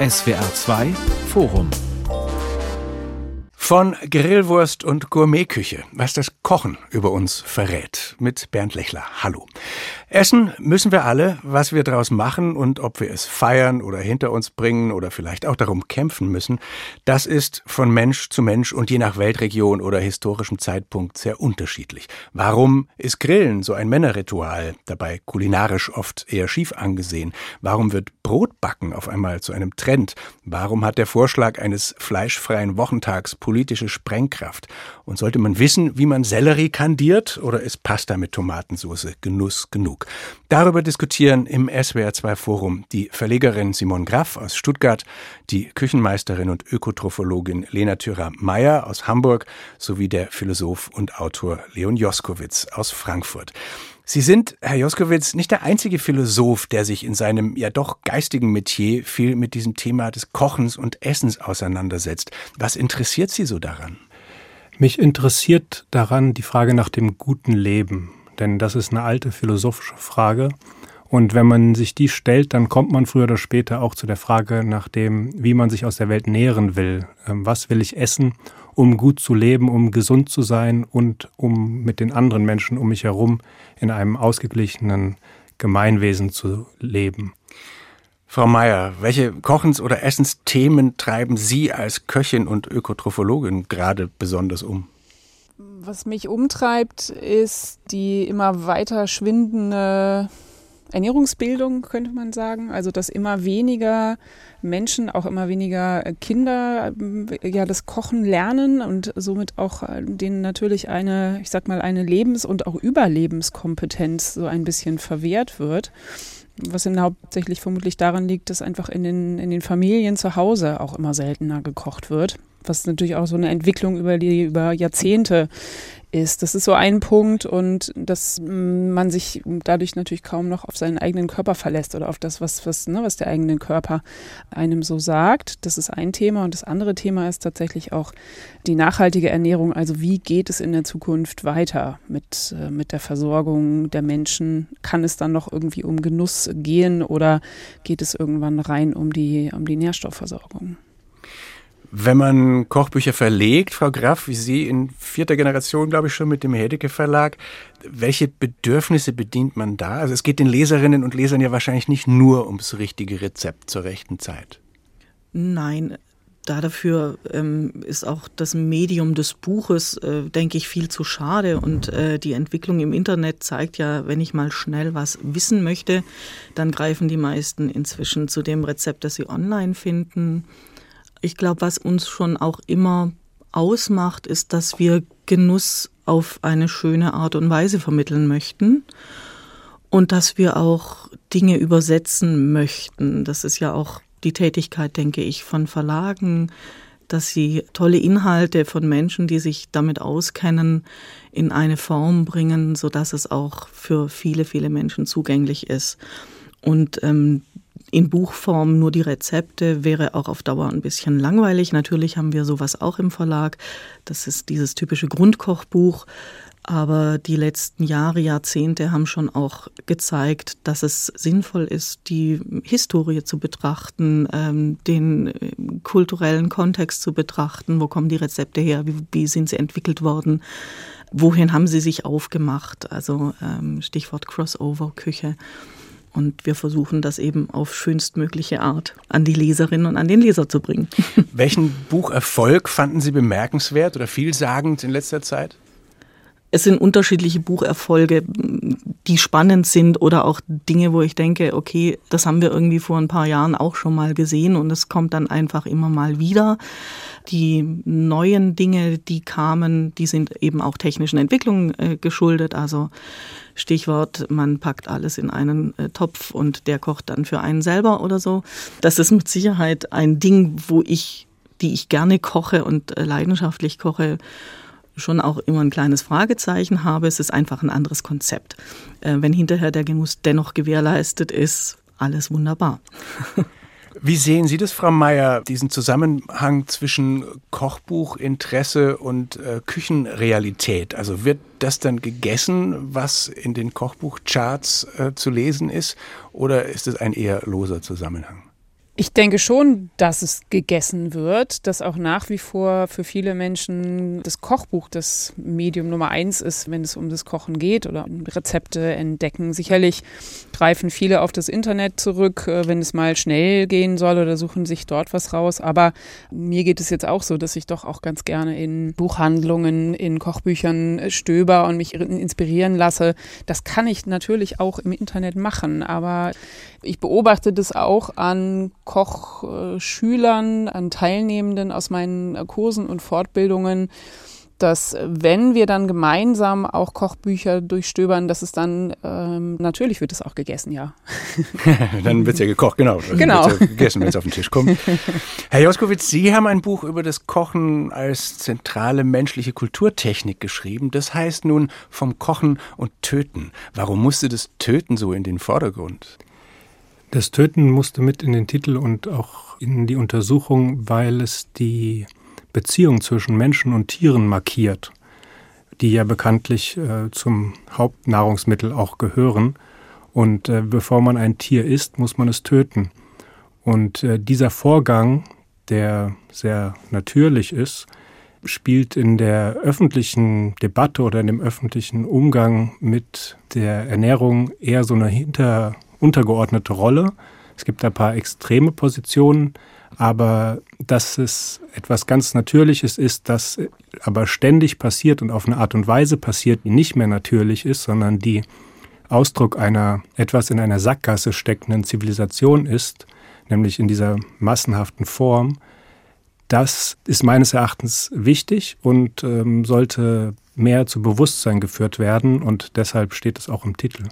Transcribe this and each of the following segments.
SWR 2 Forum von Grillwurst und Gourmetküche, was das Kochen über uns verrät, mit Bernd Lechler. Hallo. Essen müssen wir alle, was wir daraus machen und ob wir es feiern oder hinter uns bringen oder vielleicht auch darum kämpfen müssen, das ist von Mensch zu Mensch und je nach Weltregion oder historischem Zeitpunkt sehr unterschiedlich. Warum ist Grillen so ein Männerritual, dabei kulinarisch oft eher schief angesehen? Warum wird Brotbacken auf einmal zu einem Trend? Warum hat der Vorschlag eines fleischfreien Wochentags politische Sprengkraft? Und sollte man wissen, wie man Sellerie kandiert oder ist Pasta mit Tomatensauce Genuss genug? Darüber diskutieren im SWR2 Forum die Verlegerin Simon Graff aus Stuttgart, die Küchenmeisterin und Ökotrophologin Lena Thürer-Meyer aus Hamburg sowie der Philosoph und Autor Leon Joskowitz aus Frankfurt. Sie sind, Herr Joskowitz, nicht der einzige Philosoph, der sich in seinem ja doch geistigen Metier viel mit diesem Thema des Kochens und Essens auseinandersetzt. Was interessiert Sie so daran? Mich interessiert daran die Frage nach dem guten Leben. Denn das ist eine alte philosophische Frage. Und wenn man sich die stellt, dann kommt man früher oder später auch zu der Frage nach dem, wie man sich aus der Welt nähren will. Ähm, was will ich essen, um gut zu leben, um gesund zu sein und um mit den anderen Menschen um mich herum in einem ausgeglichenen Gemeinwesen zu leben. Frau Meier, welche Kochens- oder Essensthemen treiben Sie als Köchin und Ökotrophologin gerade besonders um? Was mich umtreibt, ist die immer weiter schwindende Ernährungsbildung, könnte man sagen. Also, dass immer weniger Menschen, auch immer weniger Kinder, ja, das Kochen lernen und somit auch denen natürlich eine, ich sag mal, eine Lebens- und auch Überlebenskompetenz so ein bisschen verwehrt wird. Was dann hauptsächlich vermutlich daran liegt, dass einfach in den, in den Familien zu Hause auch immer seltener gekocht wird was natürlich auch so eine Entwicklung über die über Jahrzehnte ist. Das ist so ein Punkt und dass man sich dadurch natürlich kaum noch auf seinen eigenen Körper verlässt oder auf das, was, was, ne, was der eigene Körper einem so sagt. Das ist ein Thema und das andere Thema ist tatsächlich auch die nachhaltige Ernährung. Also wie geht es in der Zukunft weiter mit, äh, mit der Versorgung der Menschen? Kann es dann noch irgendwie um Genuss gehen oder geht es irgendwann rein um die, um die Nährstoffversorgung? Wenn man Kochbücher verlegt, Frau Graf, wie Sie in vierter Generation, glaube ich, schon mit dem Hedeke Verlag, welche Bedürfnisse bedient man da? Also es geht den Leserinnen und Lesern ja wahrscheinlich nicht nur ums richtige Rezept zur rechten Zeit. Nein, dafür ähm, ist auch das Medium des Buches, äh, denke ich, viel zu schade. Und äh, die Entwicklung im Internet zeigt ja, wenn ich mal schnell was wissen möchte, dann greifen die meisten inzwischen zu dem Rezept, das sie online finden. Ich glaube, was uns schon auch immer ausmacht, ist, dass wir Genuss auf eine schöne Art und Weise vermitteln möchten und dass wir auch Dinge übersetzen möchten. Das ist ja auch die Tätigkeit, denke ich, von Verlagen, dass sie tolle Inhalte von Menschen, die sich damit auskennen, in eine Form bringen, so dass es auch für viele, viele Menschen zugänglich ist. Und ähm, in Buchform nur die Rezepte wäre auch auf Dauer ein bisschen langweilig. Natürlich haben wir sowas auch im Verlag. Das ist dieses typische Grundkochbuch. Aber die letzten Jahre, Jahrzehnte haben schon auch gezeigt, dass es sinnvoll ist, die Historie zu betrachten, ähm, den äh, kulturellen Kontext zu betrachten. Wo kommen die Rezepte her? Wie, wie sind sie entwickelt worden? Wohin haben sie sich aufgemacht? Also ähm, Stichwort Crossover-Küche. Und wir versuchen das eben auf schönstmögliche Art an die Leserinnen und an den Leser zu bringen. Welchen Bucherfolg fanden Sie bemerkenswert oder vielsagend in letzter Zeit? Es sind unterschiedliche Bucherfolge, die spannend sind oder auch Dinge, wo ich denke, okay, das haben wir irgendwie vor ein paar Jahren auch schon mal gesehen und es kommt dann einfach immer mal wieder. Die neuen Dinge, die kamen, die sind eben auch technischen Entwicklungen äh, geschuldet. Also Stichwort, man packt alles in einen äh, Topf und der kocht dann für einen selber oder so. Das ist mit Sicherheit ein Ding, wo ich, die ich gerne koche und äh, leidenschaftlich koche, schon auch immer ein kleines Fragezeichen habe. Es ist einfach ein anderes Konzept. Äh, wenn hinterher der Genuss dennoch gewährleistet ist, alles wunderbar. Wie sehen Sie das, Frau Meier, diesen Zusammenhang zwischen Kochbuchinteresse und äh, Küchenrealität? Also wird das dann gegessen, was in den Kochbuchcharts äh, zu lesen ist, oder ist es ein eher loser Zusammenhang? Ich denke schon, dass es gegessen wird, dass auch nach wie vor für viele Menschen das Kochbuch das Medium Nummer eins ist, wenn es um das Kochen geht oder um Rezepte entdecken. Sicherlich greifen viele auf das Internet zurück, äh, wenn es mal schnell gehen soll oder suchen sich dort was raus. Aber mir geht es jetzt auch so, dass ich doch auch ganz gerne in Buchhandlungen, in Kochbüchern stöber und mich inspirieren lasse. Das kann ich natürlich auch im Internet machen, aber ich beobachte das auch an Kochschülern, an Teilnehmenden aus meinen Kursen und Fortbildungen, dass wenn wir dann gemeinsam auch Kochbücher durchstöbern, dass es dann ähm, natürlich wird es auch gegessen, ja. dann wird es ja gekocht, genau. Also genau. Ja gegessen, wenn es auf den Tisch kommt. Herr Joskowitz, Sie haben ein Buch über das Kochen als zentrale menschliche Kulturtechnik geschrieben. Das heißt nun vom Kochen und Töten. Warum musste das Töten so in den Vordergrund? Das Töten musste mit in den Titel und auch in die Untersuchung, weil es die Beziehung zwischen Menschen und Tieren markiert, die ja bekanntlich äh, zum Hauptnahrungsmittel auch gehören. Und äh, bevor man ein Tier isst, muss man es töten. Und äh, dieser Vorgang, der sehr natürlich ist, spielt in der öffentlichen Debatte oder in dem öffentlichen Umgang mit der Ernährung eher so eine hinter untergeordnete Rolle. Es gibt ein paar extreme Positionen, aber dass es etwas ganz Natürliches ist, das aber ständig passiert und auf eine Art und Weise passiert, die nicht mehr natürlich ist, sondern die Ausdruck einer etwas in einer Sackgasse steckenden Zivilisation ist, nämlich in dieser massenhaften Form, das ist meines Erachtens wichtig und ähm, sollte mehr zu Bewusstsein geführt werden und deshalb steht es auch im Titel.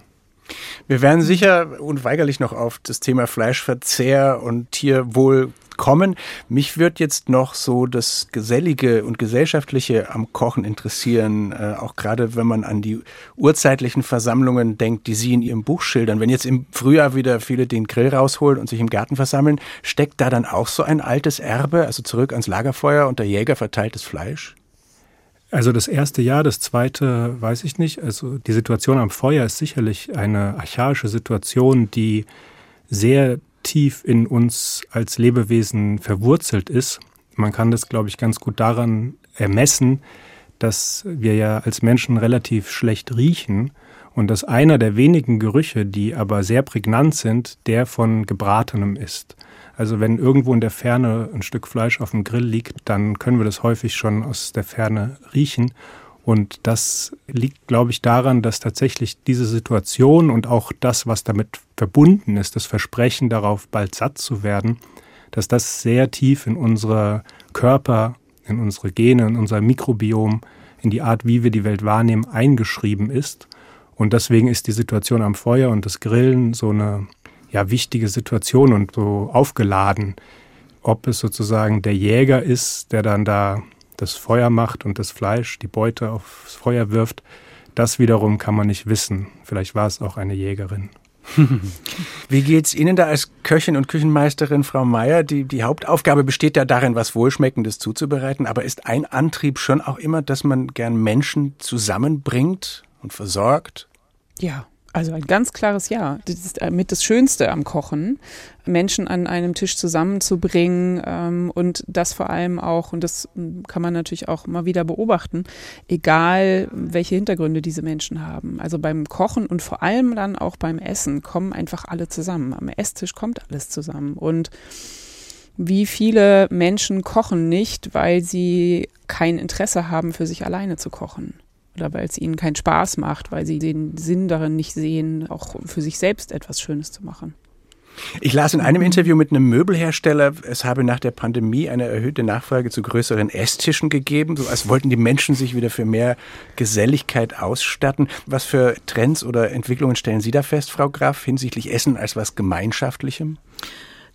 Wir werden sicher unweigerlich noch auf das Thema Fleischverzehr und Tierwohl kommen. Mich wird jetzt noch so das Gesellige und Gesellschaftliche am Kochen interessieren, äh, auch gerade wenn man an die urzeitlichen Versammlungen denkt, die Sie in Ihrem Buch schildern. Wenn jetzt im Frühjahr wieder viele den Grill rausholen und sich im Garten versammeln, steckt da dann auch so ein altes Erbe, also zurück ans Lagerfeuer und der Jäger verteilt das Fleisch? Also das erste Jahr, das zweite weiß ich nicht. Also die Situation am Feuer ist sicherlich eine archaische Situation, die sehr tief in uns als Lebewesen verwurzelt ist. Man kann das, glaube ich, ganz gut daran ermessen, dass wir ja als Menschen relativ schlecht riechen und dass einer der wenigen Gerüche, die aber sehr prägnant sind, der von gebratenem ist. Also wenn irgendwo in der Ferne ein Stück Fleisch auf dem Grill liegt, dann können wir das häufig schon aus der Ferne riechen. Und das liegt, glaube ich, daran, dass tatsächlich diese Situation und auch das, was damit verbunden ist, das Versprechen darauf, bald satt zu werden, dass das sehr tief in unsere Körper, in unsere Gene, in unser Mikrobiom, in die Art, wie wir die Welt wahrnehmen, eingeschrieben ist. Und deswegen ist die Situation am Feuer und das Grillen so eine ja, wichtige Situation und so aufgeladen. Ob es sozusagen der Jäger ist, der dann da das Feuer macht und das Fleisch, die Beute aufs Feuer wirft, das wiederum kann man nicht wissen. Vielleicht war es auch eine Jägerin. Wie geht's Ihnen da als Köchin und Küchenmeisterin, Frau Meier? Die, die Hauptaufgabe besteht ja darin, was Wohlschmeckendes zuzubereiten, aber ist ein Antrieb schon auch immer, dass man gern Menschen zusammenbringt und versorgt? Ja, also ein ganz klares Ja. Das ist äh, mit das Schönste am Kochen, Menschen an einem Tisch zusammenzubringen ähm, und das vor allem auch, und das hm, kann man natürlich auch mal wieder beobachten, egal welche Hintergründe diese Menschen haben. Also beim Kochen und vor allem dann auch beim Essen kommen einfach alle zusammen. Am Esstisch kommt alles zusammen. Und wie viele Menschen kochen nicht, weil sie kein Interesse haben, für sich alleine zu kochen oder weil es ihnen keinen Spaß macht, weil sie den Sinn darin nicht sehen, auch für sich selbst etwas Schönes zu machen. Ich las in einem Interview mit einem Möbelhersteller, es habe nach der Pandemie eine erhöhte Nachfrage zu größeren Esstischen gegeben, so als wollten die Menschen sich wieder für mehr Geselligkeit ausstatten. Was für Trends oder Entwicklungen stellen Sie da fest, Frau Graf, hinsichtlich Essen als was Gemeinschaftlichem?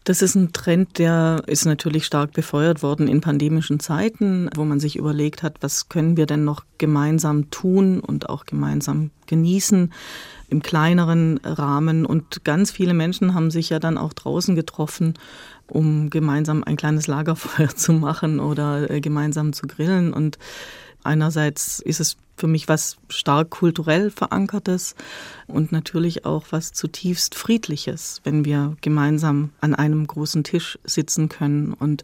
Das ist ein Trend, der ist natürlich stark befeuert worden in pandemischen Zeiten, wo man sich überlegt hat, was können wir denn noch gemeinsam tun und auch gemeinsam genießen im kleineren Rahmen. Und ganz viele Menschen haben sich ja dann auch draußen getroffen, um gemeinsam ein kleines Lagerfeuer zu machen oder äh, gemeinsam zu grillen. Und einerseits ist es für mich was stark kulturell verankertes und natürlich auch was zutiefst friedliches, wenn wir gemeinsam an einem großen Tisch sitzen können und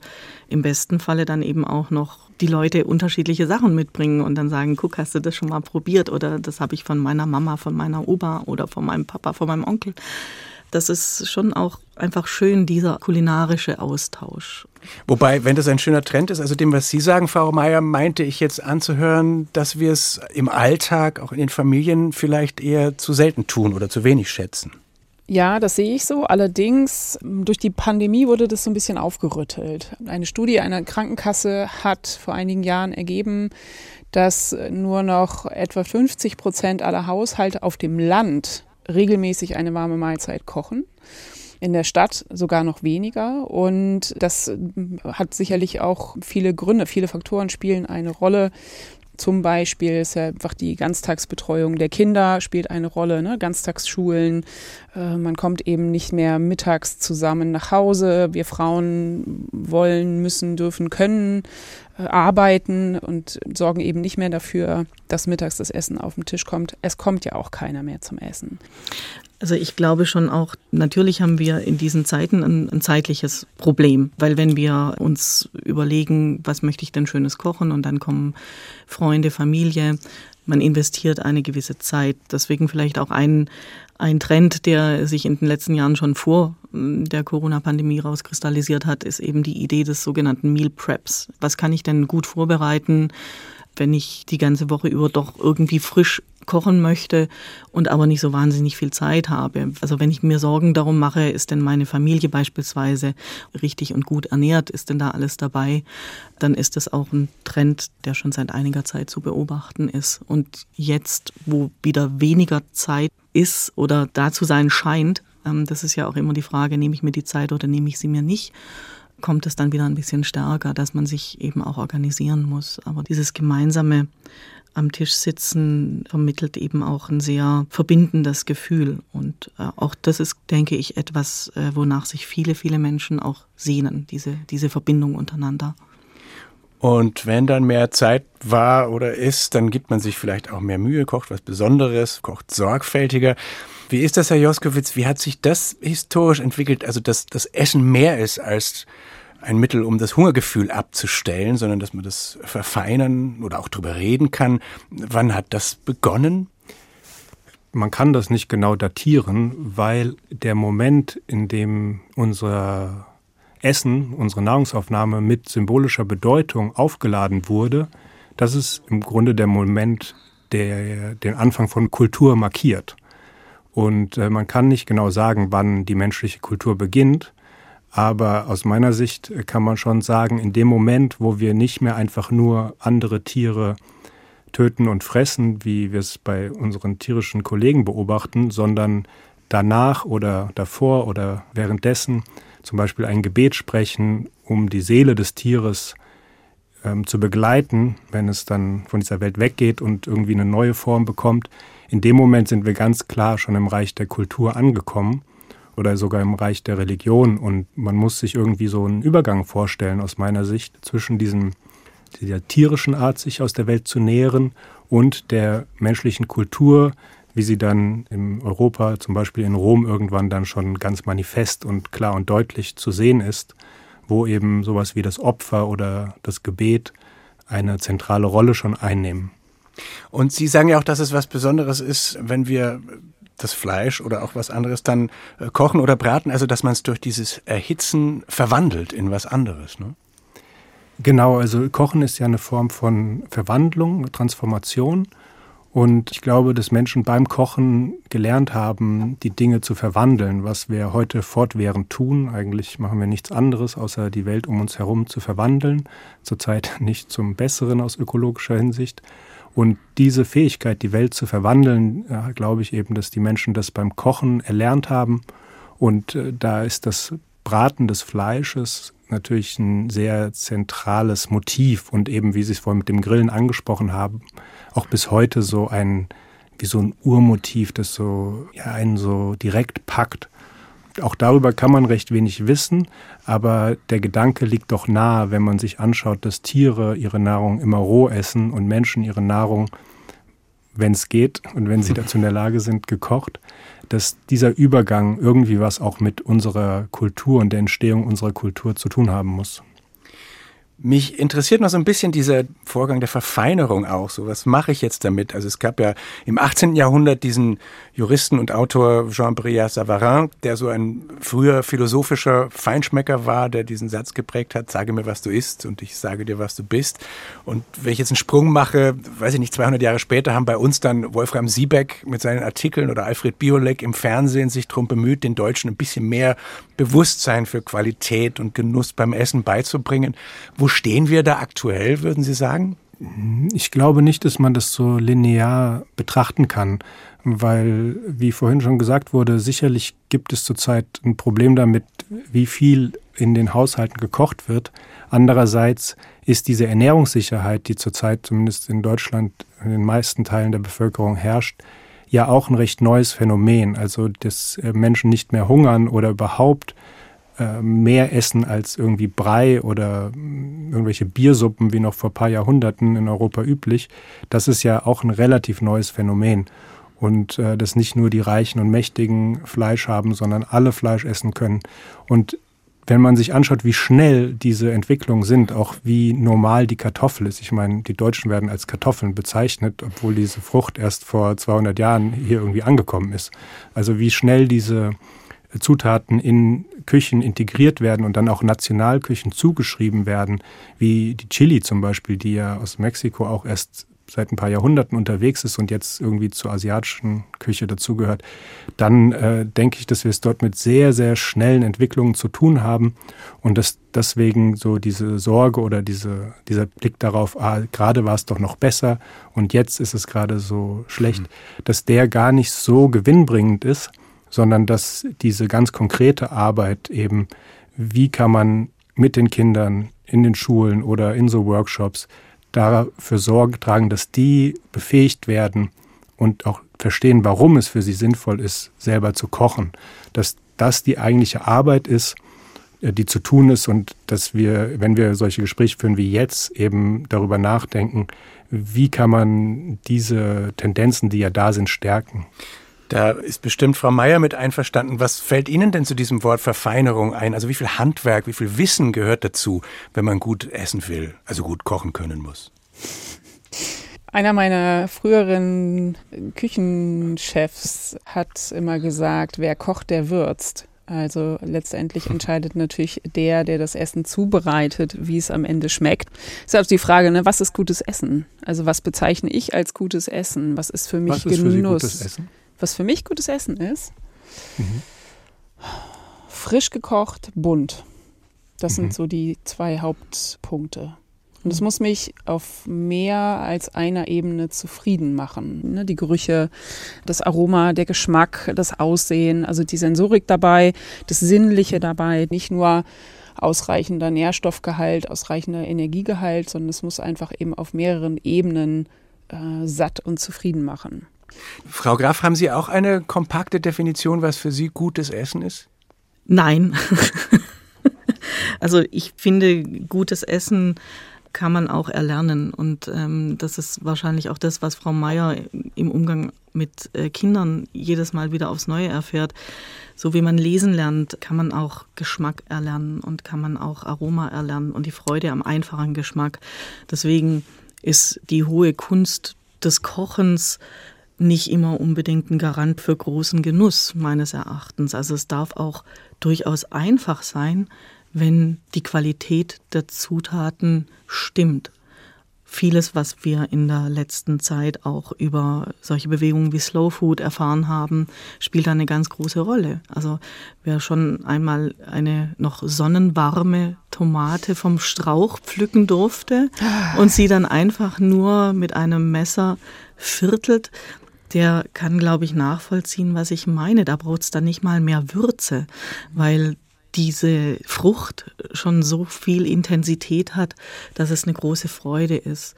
im besten Falle dann eben auch noch die Leute unterschiedliche Sachen mitbringen und dann sagen, guck, hast du das schon mal probiert oder das habe ich von meiner Mama, von meiner Oma oder von meinem Papa, von meinem Onkel das ist schon auch einfach schön, dieser kulinarische Austausch. Wobei, wenn das ein schöner Trend ist, also dem, was Sie sagen, Frau Meier, meinte ich jetzt anzuhören, dass wir es im Alltag, auch in den Familien, vielleicht eher zu selten tun oder zu wenig schätzen. Ja, das sehe ich so. Allerdings, durch die Pandemie wurde das so ein bisschen aufgerüttelt. Eine Studie einer Krankenkasse hat vor einigen Jahren ergeben, dass nur noch etwa 50 Prozent aller Haushalte auf dem Land regelmäßig eine warme Mahlzeit kochen. In der Stadt sogar noch weniger. Und das hat sicherlich auch viele Gründe. Viele Faktoren spielen eine Rolle. Zum Beispiel ist ja einfach die Ganztagsbetreuung der Kinder spielt eine Rolle, ne? Ganztagsschulen. Äh, man kommt eben nicht mehr mittags zusammen nach Hause. Wir Frauen wollen, müssen, dürfen, können äh, arbeiten und sorgen eben nicht mehr dafür, dass mittags das Essen auf den Tisch kommt. Es kommt ja auch keiner mehr zum Essen. Also ich glaube schon auch, natürlich haben wir in diesen Zeiten ein, ein, zeitliches Problem, weil wenn wir uns überlegen, was möchte ich denn schönes kochen und dann kommen Freunde, Familie, man investiert eine gewisse Zeit. Deswegen vielleicht auch ein, ein Trend, der sich in den letzten Jahren schon vor hm, der Corona-Pandemie rauskristallisiert hat, ist eben die Idee des sogenannten Meal Preps. Was kann ich denn gut vorbereiten, wenn ich die ganze Woche über doch irgendwie frisch kochen möchte und aber nicht so wahnsinnig viel Zeit habe. Also wenn ich mir Sorgen darum mache, ist denn meine Familie beispielsweise richtig und gut ernährt, ist denn da alles dabei, dann ist das auch ein Trend, der schon seit einiger Zeit zu beobachten ist. Und jetzt, wo wieder weniger Zeit ist oder da zu sein scheint, ähm, das ist ja auch immer die Frage, nehme ich mir die Zeit oder nehme ich sie mir nicht kommt es dann wieder ein bisschen stärker, dass man sich eben auch organisieren muss. Aber dieses gemeinsame am Tisch sitzen vermittelt eben auch ein sehr verbindendes Gefühl. Und äh, auch das ist, denke ich, etwas, äh, wonach sich viele, viele Menschen auch sehnen, diese, diese Verbindung untereinander. Und wenn dann mehr Zeit war oder ist, dann gibt man sich vielleicht auch mehr Mühe, kocht was Besonderes, kocht sorgfältiger. Wie ist das, Herr Joskowitz? Wie hat sich das historisch entwickelt? Also, dass das Essen mehr ist als ein Mittel, um das Hungergefühl abzustellen, sondern dass man das verfeinern oder auch drüber reden kann. Wann hat das begonnen? Man kann das nicht genau datieren, weil der Moment, in dem unser Essen, unsere Nahrungsaufnahme mit symbolischer Bedeutung aufgeladen wurde, das ist im Grunde der Moment, der den Anfang von Kultur markiert. Und äh, man kann nicht genau sagen, wann die menschliche Kultur beginnt, aber aus meiner Sicht kann man schon sagen, in dem Moment, wo wir nicht mehr einfach nur andere Tiere töten und fressen, wie wir es bei unseren tierischen Kollegen beobachten, sondern danach oder davor oder währenddessen zum Beispiel ein Gebet sprechen, um die Seele des Tieres ähm, zu begleiten, wenn es dann von dieser Welt weggeht und irgendwie eine neue Form bekommt. In dem Moment sind wir ganz klar schon im Reich der Kultur angekommen oder sogar im Reich der Religion. Und man muss sich irgendwie so einen Übergang vorstellen, aus meiner Sicht, zwischen diesem, dieser tierischen Art, sich aus der Welt zu nähren und der menschlichen Kultur, wie sie dann in Europa, zum Beispiel in Rom, irgendwann dann schon ganz manifest und klar und deutlich zu sehen ist, wo eben sowas wie das Opfer oder das Gebet eine zentrale Rolle schon einnehmen. Und Sie sagen ja auch, dass es was Besonderes ist, wenn wir das Fleisch oder auch was anderes dann äh, kochen oder braten, also dass man es durch dieses Erhitzen verwandelt in was anderes. Ne? Genau, also Kochen ist ja eine Form von Verwandlung, Transformation. Und ich glaube, dass Menschen beim Kochen gelernt haben, die Dinge zu verwandeln, was wir heute fortwährend tun. Eigentlich machen wir nichts anderes, außer die Welt um uns herum zu verwandeln. Zurzeit nicht zum Besseren aus ökologischer Hinsicht. Und diese Fähigkeit, die Welt zu verwandeln, glaube ich eben, dass die Menschen das beim Kochen erlernt haben. Und äh, da ist das Braten des Fleisches natürlich ein sehr zentrales Motiv und eben, wie Sie es vorhin mit dem Grillen angesprochen haben, auch bis heute so ein, wie so ein Urmotiv, das so, ja, einen so direkt packt. Auch darüber kann man recht wenig wissen, aber der Gedanke liegt doch nahe, wenn man sich anschaut, dass Tiere ihre Nahrung immer roh essen und Menschen ihre Nahrung, wenn es geht und wenn sie dazu in der Lage sind, gekocht dass dieser Übergang irgendwie was auch mit unserer Kultur und der Entstehung unserer Kultur zu tun haben muss. Mich interessiert noch so ein bisschen dieser Vorgang der Verfeinerung auch. So, was mache ich jetzt damit? Also es gab ja im 18. Jahrhundert diesen Juristen und Autor Jean-Briard Savarin, der so ein früher philosophischer Feinschmecker war, der diesen Satz geprägt hat, sage mir, was du isst und ich sage dir, was du bist. Und wenn ich jetzt einen Sprung mache, weiß ich nicht, 200 Jahre später haben bei uns dann Wolfram Siebeck mit seinen Artikeln oder Alfred Biolek im Fernsehen sich darum bemüht, den Deutschen ein bisschen mehr Bewusstsein für Qualität und Genuss beim Essen beizubringen. Wo stehen wir da aktuell, würden Sie sagen? Ich glaube nicht, dass man das so linear betrachten kann, weil, wie vorhin schon gesagt wurde, sicherlich gibt es zurzeit ein Problem damit, wie viel in den Haushalten gekocht wird. Andererseits ist diese Ernährungssicherheit, die zurzeit zumindest in Deutschland in den meisten Teilen der Bevölkerung herrscht, ja auch ein recht neues Phänomen. Also, dass äh, Menschen nicht mehr hungern oder überhaupt äh, mehr essen als irgendwie Brei oder mm, irgendwelche Biersuppen wie noch vor ein paar Jahrhunderten in Europa üblich, das ist ja auch ein relativ neues Phänomen. Und äh, dass nicht nur die Reichen und Mächtigen Fleisch haben, sondern alle Fleisch essen können. Und wenn man sich anschaut, wie schnell diese Entwicklungen sind, auch wie normal die Kartoffel ist. Ich meine, die Deutschen werden als Kartoffeln bezeichnet, obwohl diese Frucht erst vor 200 Jahren hier irgendwie angekommen ist. Also wie schnell diese Zutaten in Küchen integriert werden und dann auch Nationalküchen zugeschrieben werden, wie die Chili zum Beispiel, die ja aus Mexiko auch erst seit ein paar Jahrhunderten unterwegs ist und jetzt irgendwie zur asiatischen Küche dazugehört, dann äh, denke ich, dass wir es dort mit sehr, sehr schnellen Entwicklungen zu tun haben und dass deswegen so diese Sorge oder diese, dieser Blick darauf, ah, gerade war es doch noch besser und jetzt ist es gerade so schlecht, mhm. dass der gar nicht so gewinnbringend ist, sondern dass diese ganz konkrete Arbeit eben, wie kann man mit den Kindern in den Schulen oder in so Workshops dafür Sorge tragen, dass die befähigt werden und auch verstehen, warum es für sie sinnvoll ist, selber zu kochen. Dass das die eigentliche Arbeit ist, äh, die zu tun ist und dass wir, wenn wir solche Gespräche führen wie jetzt, eben darüber nachdenken, wie kann man diese Tendenzen, die ja da sind, stärken. Da ist bestimmt Frau Meier mit einverstanden. Was fällt Ihnen denn zu diesem Wort Verfeinerung ein? Also wie viel Handwerk, wie viel Wissen gehört dazu, wenn man gut essen will, also gut kochen können muss? Einer meiner früheren Küchenchefs hat immer gesagt, wer kocht, der würzt. Also letztendlich entscheidet natürlich der, der das Essen zubereitet, wie es am Ende schmeckt. Ist also die Frage, ne, was ist gutes Essen? Also was bezeichne ich als gutes Essen? Was ist für mich was ist Genuss? Für Sie gutes Essen? Was für mich gutes Essen ist, mhm. frisch gekocht, bunt. Das mhm. sind so die zwei Hauptpunkte. Und es muss mich auf mehr als einer Ebene zufrieden machen. Ne, die Gerüche, das Aroma, der Geschmack, das Aussehen, also die Sensorik dabei, das Sinnliche dabei, nicht nur ausreichender Nährstoffgehalt, ausreichender Energiegehalt, sondern es muss einfach eben auf mehreren Ebenen äh, satt und zufrieden machen. Frau Graf, haben Sie auch eine kompakte Definition, was für Sie gutes Essen ist? Nein. also ich finde, gutes Essen kann man auch erlernen. Und ähm, das ist wahrscheinlich auch das, was Frau Meier im Umgang mit äh, Kindern jedes Mal wieder aufs Neue erfährt. So wie man lesen lernt, kann man auch Geschmack erlernen und kann man auch Aroma erlernen und die Freude am einfachen Geschmack. Deswegen ist die hohe Kunst des Kochens nicht immer unbedingt ein Garant für großen Genuss meines Erachtens. Also es darf auch durchaus einfach sein, wenn die Qualität der Zutaten stimmt. Vieles, was wir in der letzten Zeit auch über solche Bewegungen wie Slow Food erfahren haben, spielt eine ganz große Rolle. Also wer schon einmal eine noch sonnenwarme Tomate vom Strauch pflücken durfte und sie dann einfach nur mit einem Messer viertelt, der kann, glaube ich, nachvollziehen, was ich meine. Da braucht es dann nicht mal mehr Würze, weil diese Frucht schon so viel Intensität hat, dass es eine große Freude ist.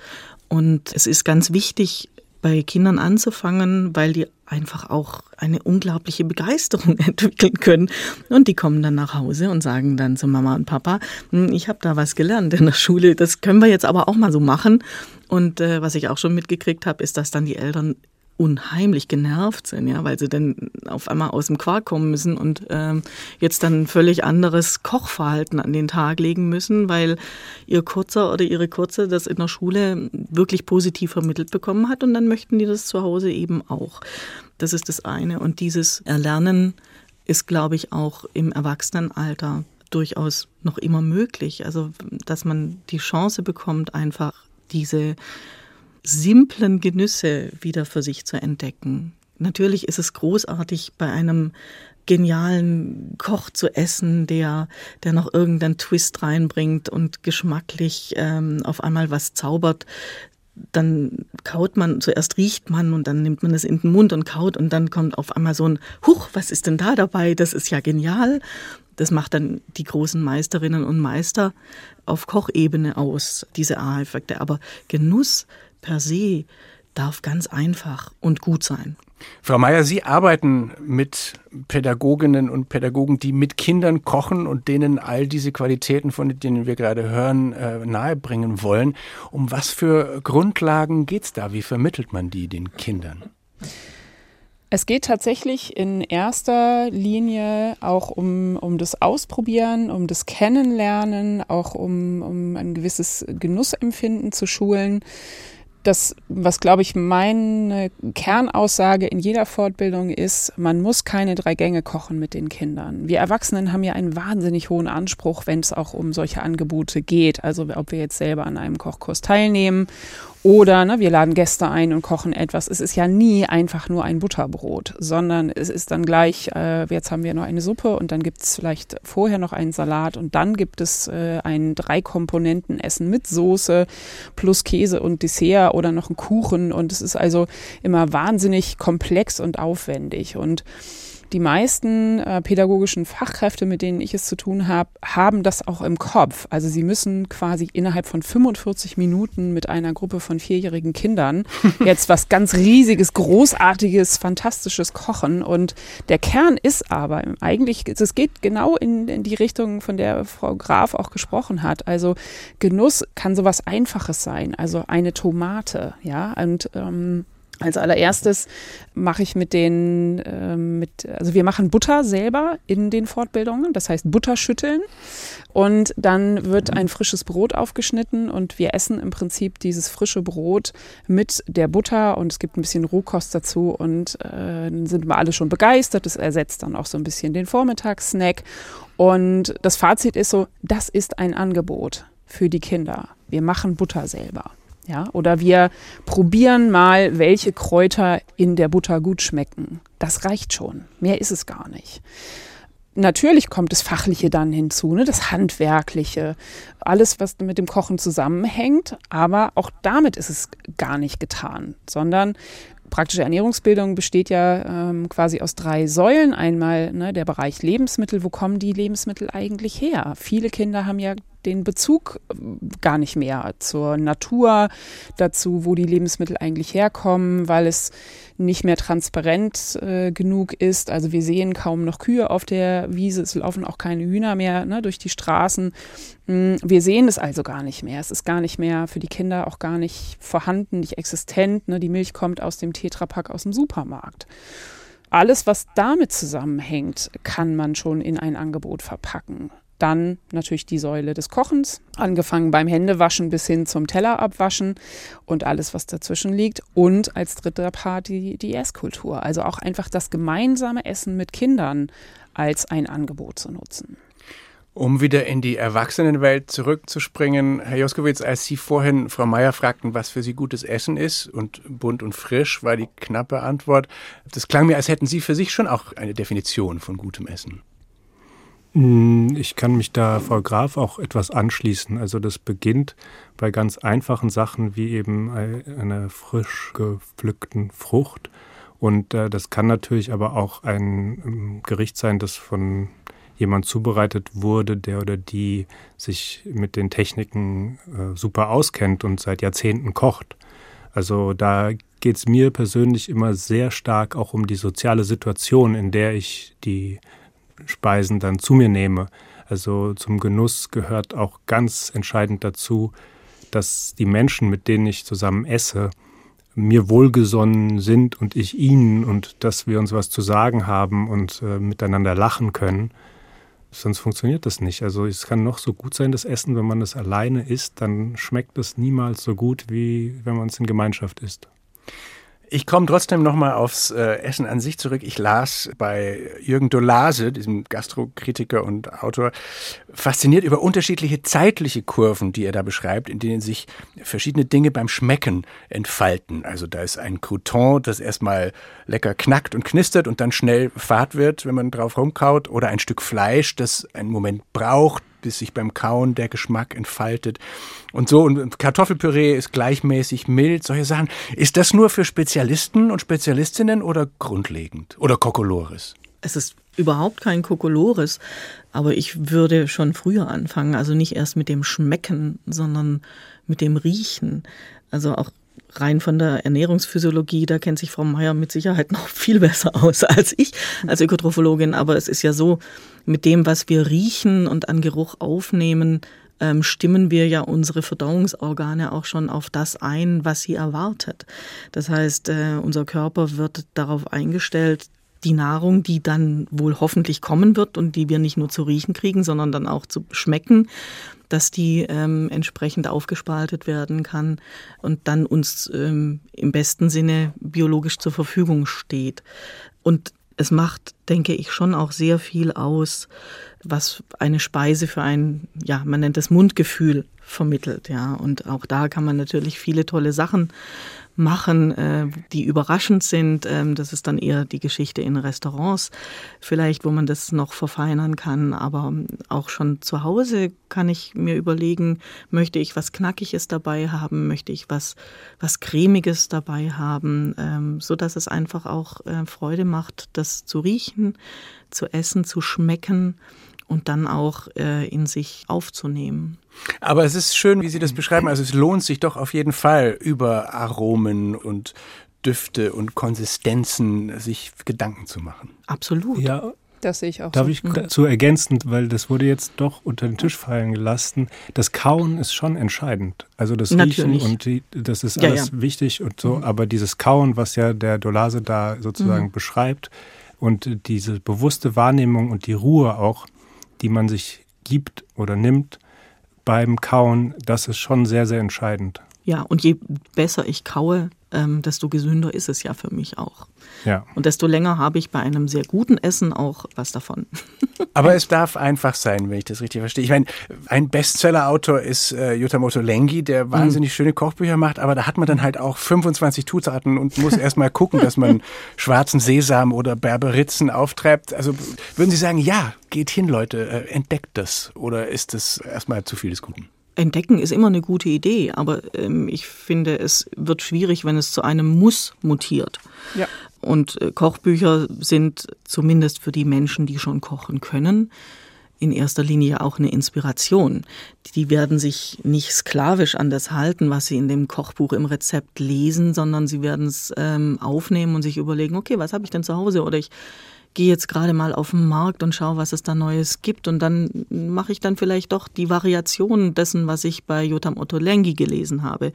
Und es ist ganz wichtig, bei Kindern anzufangen, weil die einfach auch eine unglaubliche Begeisterung entwickeln können. Und die kommen dann nach Hause und sagen dann zu Mama und Papa, hm, ich habe da was gelernt in der Schule, das können wir jetzt aber auch mal so machen. Und äh, was ich auch schon mitgekriegt habe, ist, dass dann die Eltern unheimlich genervt sind, ja, weil sie dann auf einmal aus dem Quark kommen müssen und ähm, jetzt dann ein völlig anderes Kochverhalten an den Tag legen müssen, weil ihr Kurzer oder ihre Kurze das in der Schule wirklich positiv vermittelt bekommen hat und dann möchten die das zu Hause eben auch. Das ist das eine. Und dieses Erlernen ist, glaube ich, auch im Erwachsenenalter durchaus noch immer möglich. Also, dass man die Chance bekommt, einfach diese simplen Genüsse wieder für sich zu entdecken. Natürlich ist es großartig, bei einem genialen Koch zu essen, der, der noch irgendeinen Twist reinbringt und geschmacklich ähm, auf einmal was zaubert. Dann kaut man, zuerst riecht man und dann nimmt man es in den Mund und kaut und dann kommt auf einmal so ein Huch, was ist denn da dabei? Das ist ja genial. Das macht dann die großen Meisterinnen und Meister auf Kochebene aus, diese Aha-Effekte. Aber Genuss per se darf ganz einfach und gut sein. Frau Meier, Sie arbeiten mit Pädagoginnen und Pädagogen, die mit Kindern kochen und denen all diese Qualitäten, von denen wir gerade hören, äh, nahebringen wollen. Um was für Grundlagen geht es da? Wie vermittelt man die den Kindern? Es geht tatsächlich in erster Linie auch um, um das Ausprobieren, um das Kennenlernen, auch um, um ein gewisses Genussempfinden zu schulen das, was glaube ich meine Kernaussage in jeder Fortbildung ist, man muss keine drei Gänge kochen mit den Kindern. Wir Erwachsenen haben ja einen wahnsinnig hohen Anspruch, wenn es auch um solche Angebote geht. Also ob wir jetzt selber an einem Kochkurs teilnehmen oder ne, wir laden Gäste ein und kochen etwas. Es ist ja nie einfach nur ein Butterbrot, sondern es ist dann gleich, äh, jetzt haben wir noch eine Suppe und dann gibt es vielleicht vorher noch einen Salat und dann gibt es äh, ein Drei-Komponenten-Essen mit Soße plus Käse und Dessert oder noch einen Kuchen. Und es ist also immer wahnsinnig komplex und aufwendig. Und die meisten äh, pädagogischen Fachkräfte, mit denen ich es zu tun habe, haben das auch im Kopf. Also sie müssen quasi innerhalb von 45 Minuten mit einer Gruppe von vierjährigen Kindern jetzt was ganz riesiges, großartiges, fantastisches kochen. Und der Kern ist aber eigentlich, es geht genau in, in die Richtung, von der Frau Graf auch gesprochen hat. Also Genuss kann sowas Einfaches sein. Also eine Tomate, ja, und ähm, als allererstes mache ich mit den, äh, mit, also wir machen Butter selber in den Fortbildungen, das heißt Butter schütteln. Und dann wird ein frisches Brot aufgeschnitten und wir essen im Prinzip dieses frische Brot mit der Butter und es gibt ein bisschen Rohkost dazu und äh, sind wir alle schon begeistert. Das ersetzt dann auch so ein bisschen den Vormittagssnack. Und das Fazit ist so, das ist ein Angebot für die Kinder. Wir machen Butter selber. Ja, oder wir probieren mal, welche Kräuter in der Butter gut schmecken. Das reicht schon. Mehr ist es gar nicht. Natürlich kommt das Fachliche dann hinzu, ne, das Handwerkliche, alles, was mit dem Kochen zusammenhängt. Aber auch damit ist es gar nicht getan, sondern praktische Ernährungsbildung besteht ja ähm, quasi aus drei Säulen. Einmal ne, der Bereich Lebensmittel. Wo kommen die Lebensmittel eigentlich her? Viele Kinder haben ja den Bezug äh, gar nicht mehr zur Natur, dazu, wo die Lebensmittel eigentlich herkommen, weil es nicht mehr transparent äh, genug ist. Also wir sehen kaum noch Kühe auf der Wiese, es laufen auch keine Hühner mehr ne, durch die Straßen. Mm, wir sehen es also gar nicht mehr. Es ist gar nicht mehr für die Kinder auch gar nicht vorhanden, nicht existent. Ne? Die Milch kommt aus dem Tetrapack aus dem Supermarkt. Alles, was damit zusammenhängt, kann man schon in ein Angebot verpacken. Dann natürlich die Säule des Kochens, angefangen beim Händewaschen bis hin zum Teller abwaschen und alles, was dazwischen liegt. Und als dritter Part die, die Esskultur. Also auch einfach das gemeinsame Essen mit Kindern als ein Angebot zu nutzen. Um wieder in die Erwachsenenwelt zurückzuspringen, Herr Joskowitz, als Sie vorhin Frau Meier fragten, was für Sie gutes Essen ist und bunt und frisch, war die knappe Antwort. Das klang mir, als hätten Sie für sich schon auch eine Definition von gutem Essen. Hm, ich kann mich da Frau Graf auch etwas anschließen. Also das beginnt bei ganz einfachen Sachen wie eben einer frisch gepflückten Frucht. Und äh, das kann natürlich aber auch ein ähm, Gericht sein, das von jemand zubereitet wurde, der oder die sich mit den Techniken äh, super auskennt und seit Jahrzehnten kocht. Also da geht es mir persönlich immer sehr stark auch um die soziale Situation, in der ich die Speisen dann zu mir nehme. Also zum Genuss gehört auch ganz entscheidend dazu, dass die Menschen, mit denen ich zusammen esse, mir wohlgesonnen sind und ich ihnen und dass wir uns was zu sagen haben und äh, miteinander lachen können. Sonst funktioniert das nicht. Also es kann noch so gut sein, das Essen, wenn man es alleine isst, dann schmeckt es niemals so gut, wie wenn man es in Gemeinschaft isst. Ich komme trotzdem nochmal aufs äh, Essen an sich zurück. Ich las bei Jürgen Dolase, diesem Gastrokritiker und Autor, fasziniert über unterschiedliche zeitliche Kurven, die er da beschreibt, in denen sich verschiedene Dinge beim Schmecken entfalten. Also da ist ein Crouton, das erstmal lecker knackt und knistert und dann schnell fad wird, wenn man drauf rumkaut, oder ein Stück Fleisch, das einen Moment braucht, bis sich beim Kauen der Geschmack entfaltet. Und so, und Kartoffelpüree ist gleichmäßig mild, solche Sachen. Ist das nur für Spezialisten und Spezialistinnen oder grundlegend? Oder Kokolores? Es ist überhaupt kein Kokolores, aber ich würde schon früher anfangen. Also nicht erst mit dem Schmecken, sondern mit dem Riechen. Also auch rein von der Ernährungsphysiologie, da kennt sich Frau Meier mit Sicherheit noch viel besser aus als ich als Ökotrophologin. Aber es ist ja so, mit dem, was wir riechen und an Geruch aufnehmen, ähm, stimmen wir ja unsere Verdauungsorgane auch schon auf das ein, was sie erwartet. Das heißt, äh, unser Körper wird darauf eingestellt, die Nahrung, die dann wohl hoffentlich kommen wird und die wir nicht nur zu riechen kriegen, sondern dann auch zu schmecken, dass die ähm, entsprechend aufgespaltet werden kann und dann uns ähm, im besten Sinne biologisch zur Verfügung steht. Und es macht, denke ich, schon auch sehr viel aus, was eine Speise für ein, ja, man nennt es Mundgefühl vermittelt, ja. Und auch da kann man natürlich viele tolle Sachen machen, äh, die überraschend sind. Ähm, das ist dann eher die Geschichte in Restaurants, vielleicht, wo man das noch verfeinern kann. Aber auch schon zu Hause kann ich mir überlegen, möchte ich was Knackiges dabei haben, möchte ich was, was Cremiges dabei haben, ähm, so dass es einfach auch äh, Freude macht, das zu riechen, zu essen, zu schmecken und dann auch äh, in sich aufzunehmen. Aber es ist schön, wie Sie das beschreiben. Also es lohnt sich doch auf jeden Fall über Aromen und Düfte und Konsistenzen sich Gedanken zu machen. Absolut. Ja, das sehe ich auch Darf so. ich dazu ergänzend, weil das wurde jetzt doch unter den Tisch fallen gelassen. Das Kauen ist schon entscheidend. Also das Natürlich. Riechen und die, das ist Ja, alles ja. wichtig und so. Mhm. Aber dieses Kauen, was ja der Dolase da sozusagen Mhm. beschreibt und diese bewusste Wahrnehmung und die Ruhe auch, die man sich gibt oder nimmt beim Kauen, das ist schon sehr, sehr entscheidend. Ja, und je besser ich kaue, ähm, desto gesünder ist es ja für mich auch. Ja. Und desto länger habe ich bei einem sehr guten Essen auch was davon. Aber es darf einfach sein, wenn ich das richtig verstehe. Ich meine, ein Bestseller-Autor ist äh, Jutta Motolengi, der wahnsinnig schöne Kochbücher macht, aber da hat man dann halt auch 25 Zutaten und muss erstmal gucken, dass man schwarzen Sesam oder Berberitzen auftreibt. Also würden Sie sagen, ja, geht hin, Leute, äh, entdeckt das. Oder ist das erstmal zu viel des Guten? Entdecken ist immer eine gute Idee, aber ähm, ich finde, es wird schwierig, wenn es zu einem Muss mutiert. Ja. Und äh, Kochbücher sind zumindest für die Menschen, die schon kochen können, in erster Linie auch eine Inspiration. Die werden sich nicht sklavisch an das halten, was sie in dem Kochbuch im Rezept lesen, sondern sie werden es ähm, aufnehmen und sich überlegen, okay, was habe ich denn zu Hause? Oder ich gehe jetzt gerade mal auf den Markt und schaue, was es da Neues gibt. Und dann mache ich dann vielleicht doch die Variation dessen, was ich bei Jotam Ottolenghi gelesen habe.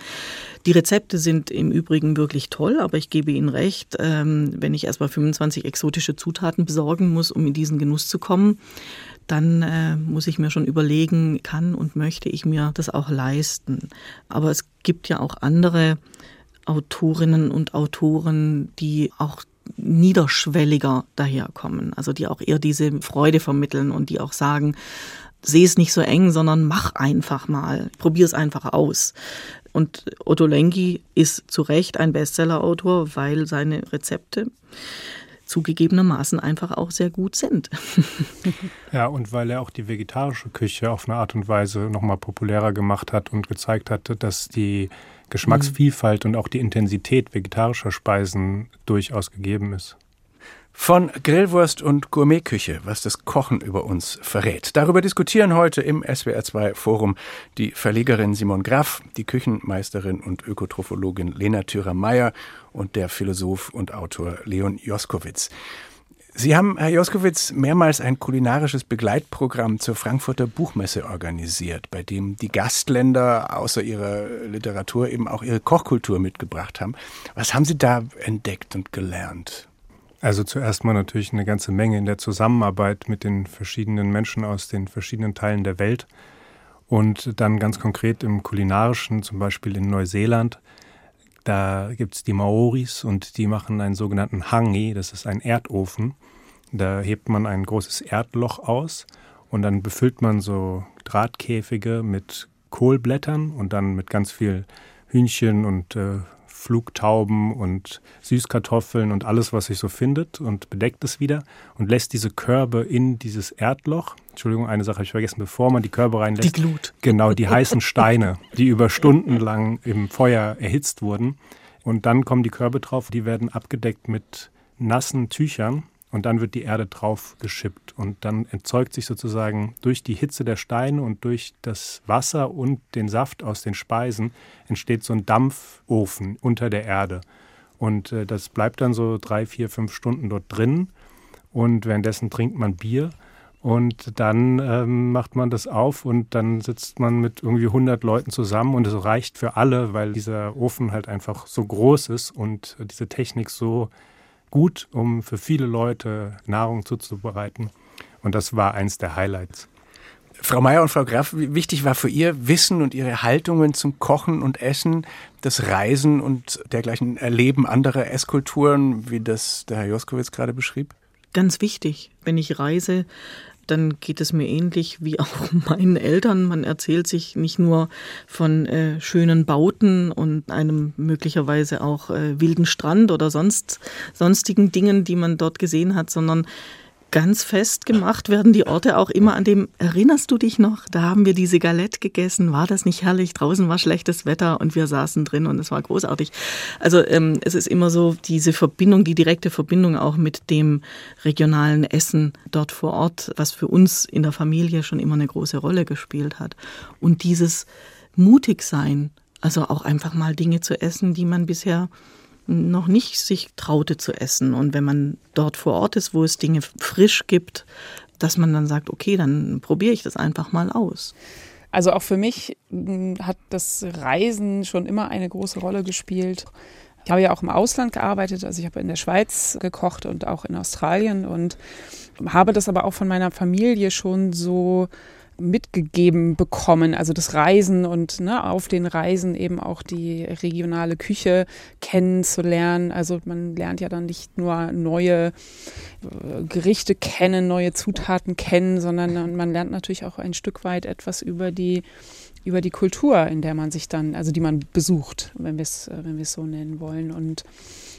Die Rezepte sind im Übrigen wirklich toll, aber ich gebe Ihnen recht, ähm, wenn ich erstmal 25 exotische Zutaten besorgen muss, um in diesen Genuss zu kommen, dann äh, muss ich mir schon überlegen, kann und möchte ich mir das auch leisten. Aber es gibt ja auch andere Autorinnen und Autoren, die auch niederschwelliger daherkommen, also die auch eher diese Freude vermitteln und die auch sagen, seh es nicht so eng, sondern mach einfach mal, probier es einfach aus. Und Otto Lengi ist zu Recht ein Bestsellerautor, weil seine Rezepte zugegebenermaßen einfach auch sehr gut sind. Ja, und weil er auch die vegetarische Küche auf eine Art und Weise nochmal populärer gemacht hat und gezeigt hat, dass die Geschmacksvielfalt und auch die Intensität vegetarischer Speisen durchaus gegeben ist. Von Grillwurst und Gourmetküche, was das Kochen über uns verrät. Darüber diskutieren heute im SWR2 Forum die Verlegerin Simon Graff, die Küchenmeisterin und Ökotrophologin Lena Thürer-Meyer und der Philosoph und Autor Leon Joskowitz. Sie haben, Herr Joskowitz, mehrmals ein kulinarisches Begleitprogramm zur Frankfurter Buchmesse organisiert, bei dem die Gastländer außer ihrer Literatur eben auch ihre Kochkultur mitgebracht haben. Was haben Sie da entdeckt und gelernt? Also zuerst mal natürlich eine ganze Menge in der Zusammenarbeit mit den verschiedenen Menschen aus den verschiedenen Teilen der Welt und dann ganz konkret im kulinarischen, zum Beispiel in Neuseeland. Da gibt es die Maoris und die machen einen sogenannten Hangi, das ist ein Erdofen. Da hebt man ein großes Erdloch aus und dann befüllt man so Drahtkäfige mit Kohlblättern und dann mit ganz viel Hühnchen und äh, Flugtauben und Süßkartoffeln und alles, was sich so findet und bedeckt es wieder und lässt diese Körbe in dieses Erdloch. Entschuldigung, eine Sache habe ich vergessen, bevor man die Körbe reinlässt. Die Glut. Genau, die heißen Steine, die über Stunden lang im Feuer erhitzt wurden. Und dann kommen die Körbe drauf, die werden abgedeckt mit nassen Tüchern und dann wird die Erde drauf geschippt. Und dann entzeugt sich sozusagen durch die Hitze der Steine und durch das Wasser und den Saft aus den Speisen entsteht so ein Dampfofen unter der Erde. Und äh, das bleibt dann so drei, vier, fünf Stunden dort drin. Und währenddessen trinkt man Bier. Und dann ähm, macht man das auf und dann sitzt man mit irgendwie 100 Leuten zusammen. Und es reicht für alle, weil dieser Ofen halt einfach so groß ist und diese Technik so gut, um für viele Leute Nahrung zuzubereiten. Und das war eins der Highlights. Frau Meier und Frau Graf, wichtig war für Ihr Wissen und Ihre Haltungen zum Kochen und Essen, das Reisen und dergleichen Erleben anderer Esskulturen, wie das der Herr Joskowitz gerade beschrieb? Ganz wichtig. Wenn ich reise, dann geht es mir ähnlich wie auch meinen Eltern. Man erzählt sich nicht nur von äh, schönen Bauten und einem möglicherweise auch äh, wilden Strand oder sonst sonstigen Dingen, die man dort gesehen hat, sondern ganz fest gemacht werden die Orte auch immer an dem, erinnerst du dich noch, da haben wir diese Galette gegessen, war das nicht herrlich? Draußen war schlechtes Wetter und wir saßen drin und es war großartig. Also ähm, es ist immer so diese Verbindung, die direkte Verbindung auch mit dem regionalen Essen dort vor Ort, was für uns in der Familie schon immer eine große Rolle gespielt hat. Und dieses mutig sein, also auch einfach mal Dinge zu essen, die man bisher noch nicht sich traute zu essen. Und wenn man dort vor Ort ist, wo es Dinge frisch gibt, dass man dann sagt, okay, dann probiere ich das einfach mal aus. Also auch für mich hat das Reisen schon immer eine große Rolle gespielt. Ich habe ja auch im Ausland gearbeitet, also ich habe in der Schweiz gekocht und auch in Australien und habe das aber auch von meiner Familie schon so mitgegeben bekommen. Also das Reisen und ne, auf den Reisen eben auch die regionale Küche kennenzulernen. Also man lernt ja dann nicht nur neue äh, Gerichte kennen, neue Zutaten kennen, sondern man lernt natürlich auch ein Stück weit etwas über die über die Kultur, in der man sich dann, also die man besucht, wenn wir es, äh, wenn so nennen wollen. Und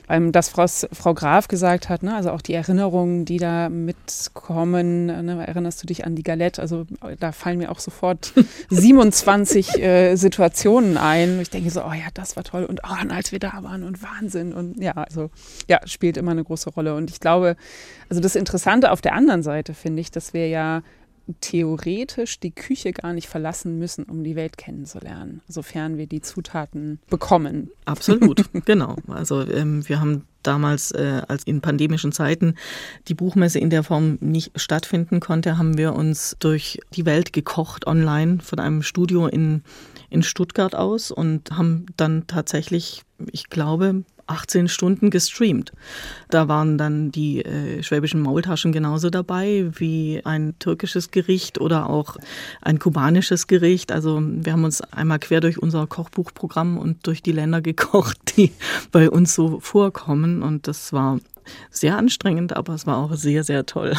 ähm, dass Frau, Frau Graf gesagt hat, ne, also auch die Erinnerungen, die da mitkommen, ne, erinnerst du dich an die Galette? Also da fallen mir auch sofort 27 äh, Situationen ein. Ich denke so, oh ja, das war toll und oh, als wir da waren und Wahnsinn und ja, also ja, spielt immer eine große Rolle. Und ich glaube, also das Interessante auf der anderen Seite finde ich, dass wir ja theoretisch die Küche gar nicht verlassen müssen, um die Welt kennenzulernen, sofern wir die Zutaten bekommen. Absolut, genau. Also ähm, wir haben damals, äh, als in pandemischen Zeiten die Buchmesse in der Form nicht stattfinden konnte, haben wir uns durch die Welt gekocht online von einem Studio in, in Stuttgart aus und haben dann tatsächlich, ich glaube, 18 Stunden gestreamt. Da waren dann die äh, schwäbischen Maultaschen genauso dabei wie ein türkisches Gericht oder auch ein kubanisches Gericht. Also wir haben uns einmal quer durch unser Kochbuchprogramm und durch die Länder gekocht, die bei uns so vorkommen. Und das war sehr anstrengend, aber es war auch sehr, sehr toll.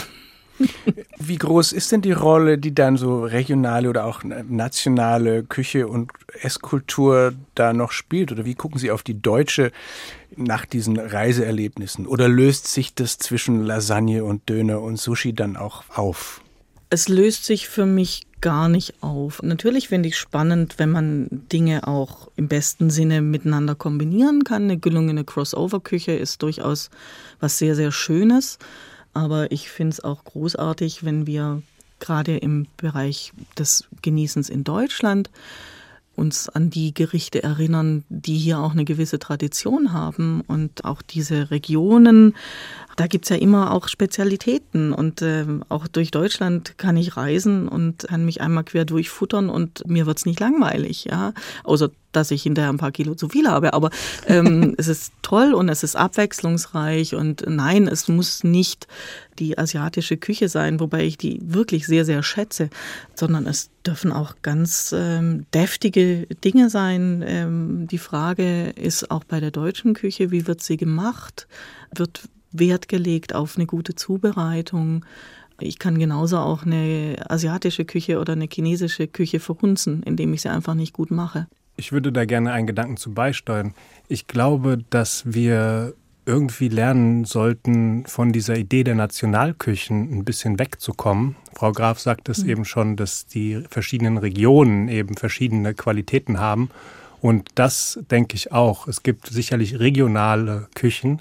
Wie groß ist denn die Rolle, die dann so regionale oder auch nationale Küche und Esskultur da noch spielt? Oder wie gucken Sie auf die deutsche nach diesen Reiseerlebnissen? Oder löst sich das zwischen Lasagne und Döner und Sushi dann auch auf? Es löst sich für mich gar nicht auf. Natürlich finde ich spannend, wenn man Dinge auch im besten Sinne miteinander kombinieren kann. Eine gelungene Crossover-Küche ist durchaus was sehr, sehr Schönes. Aber ich finde es auch großartig, wenn wir gerade im Bereich des Genießens in Deutschland uns an die Gerichte erinnern, die hier auch eine gewisse Tradition haben und auch diese Regionen. Da gibt's ja immer auch Spezialitäten und äh, auch durch Deutschland kann ich reisen und kann mich einmal quer durchfuttern und mir wird's nicht langweilig, ja. Außer dass ich hinterher ein paar Kilo zu viel habe. Aber ähm, es ist toll und es ist abwechslungsreich und nein, es muss nicht die asiatische Küche sein, wobei ich die wirklich sehr, sehr schätze, sondern es dürfen auch ganz ähm, deftige Dinge sein. Ähm, die Frage ist auch bei der deutschen Küche, wie wird sie gemacht? Wird Wert gelegt auf eine gute Zubereitung? Ich kann genauso auch eine asiatische Küche oder eine chinesische Küche verhunzen, indem ich sie einfach nicht gut mache. Ich würde da gerne einen Gedanken zu beisteuern. Ich glaube, dass wir irgendwie lernen sollten, von dieser Idee der Nationalküchen ein bisschen wegzukommen. Frau Graf sagt es mhm. eben schon, dass die verschiedenen Regionen eben verschiedene Qualitäten haben. Und das denke ich auch. Es gibt sicherlich regionale Küchen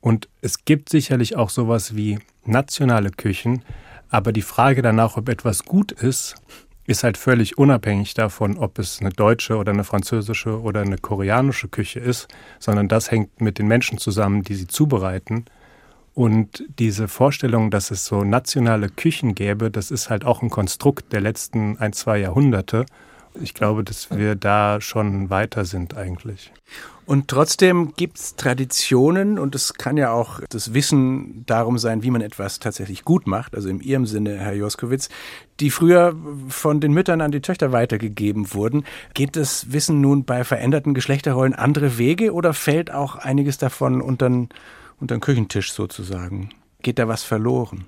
und es gibt sicherlich auch sowas wie nationale Küchen. Aber die Frage danach, ob etwas gut ist, ist halt völlig unabhängig davon, ob es eine deutsche oder eine französische oder eine koreanische Küche ist, sondern das hängt mit den Menschen zusammen, die sie zubereiten. Und diese Vorstellung, dass es so nationale Küchen gäbe, das ist halt auch ein Konstrukt der letzten ein, zwei Jahrhunderte ich glaube, dass wir da schon weiter sind eigentlich. Und trotzdem gibt es Traditionen und es kann ja auch das Wissen darum sein, wie man etwas tatsächlich gut macht, also in Ihrem Sinne, Herr Joskowitz, die früher von den Müttern an die Töchter weitergegeben wurden. Geht das Wissen nun bei veränderten Geschlechterrollen andere Wege oder fällt auch einiges davon unter den Küchentisch sozusagen? Geht da was verloren?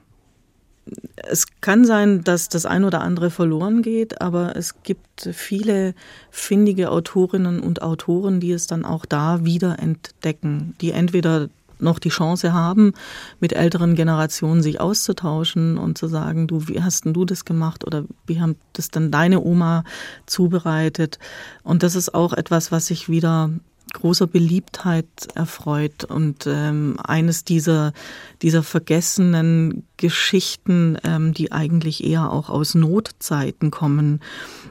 Es kann sein, dass das ein oder andere verloren geht, aber es gibt viele findige Autorinnen und Autoren, die es dann auch da wieder entdecken, die entweder noch die Chance haben, mit älteren Generationen sich auszutauschen und zu sagen, du, wie hast denn du das gemacht oder wie haben das dann deine Oma zubereitet? Und das ist auch etwas, was sich wieder großer Beliebtheit erfreut und ähm, eines dieser, dieser vergessenen Geschichten, ähm, die eigentlich eher auch aus Notzeiten kommen,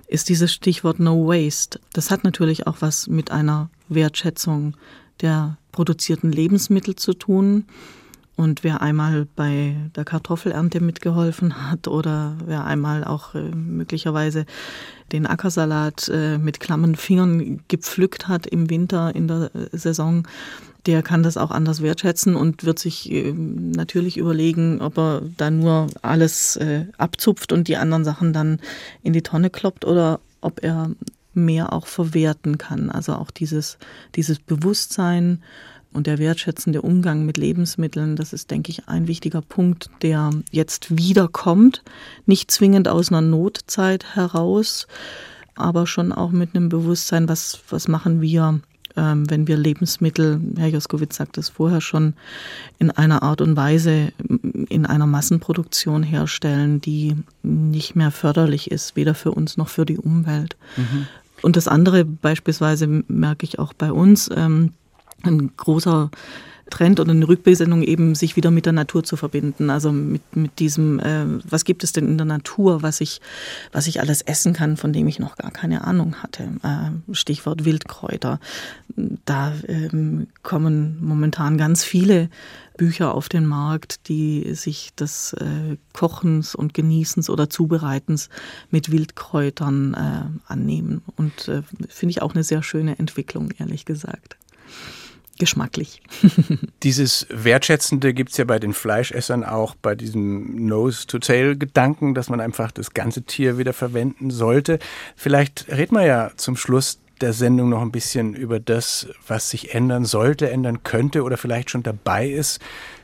ist dieses Stichwort No Waste. Das hat natürlich auch was mit einer Wertschätzung der produzierten Lebensmittel zu tun. Und wer einmal bei der Kartoffelernte mitgeholfen hat oder wer einmal auch äh, möglicherweise den Ackersalat äh, mit klammen Fingern gepflückt hat im Winter in der äh, Saison, der kann das auch anders wertschätzen und wird sich äh, natürlich überlegen, ob er da nur alles äh, abzupft und die anderen Sachen dann in die Tonne kloppt oder ob er mehr auch verwerten kann. Also auch dieses, dieses Bewusstsein und der wertschätzende Umgang mit Lebensmitteln, das ist, denke ich, ein wichtiger Punkt, der jetzt wiederkommt. Nicht zwingend aus einer Notzeit heraus, aber schon auch mit einem Bewusstsein, was, was machen wir, ähm, wenn wir Lebensmittel, Herr Joskowitz sagt es vorher schon, in einer Art und Weise in einer Massenproduktion herstellen, die nicht mehr förderlich ist, weder für uns noch für die Umwelt. Mhm. Und das andere beispielsweise merke ich auch bei uns, ähm, ein großer Trend oder eine Rückbesinnung eben, sich wieder mit der Natur zu verbinden. Also mit, mit diesem, äh, was gibt es denn in der Natur, was ich, was ich alles essen kann, von dem ich noch gar keine Ahnung hatte. Äh, Stichwort Wildkräuter. Da ähm, kommen momentan ganz viele Bücher auf den Markt, die sich des äh, Kochens und Genießens oder Zubereitens mit Wildkräutern äh, annehmen. Und äh, finde ich auch eine sehr schöne Entwicklung, ehrlich gesagt geschmacklich. Dieses Wertschätzende gibt es ja bei den Fleischessern auch bei diesem Nose-to-Tail-Gedanken, dass man einfach das ganze Tier wieder verwenden sollte. Vielleicht reden wir ja zum Schluss der Sendung noch ein bisschen über das, was sich ändern sollte, ändern könnte oder vielleicht schon dabei ist,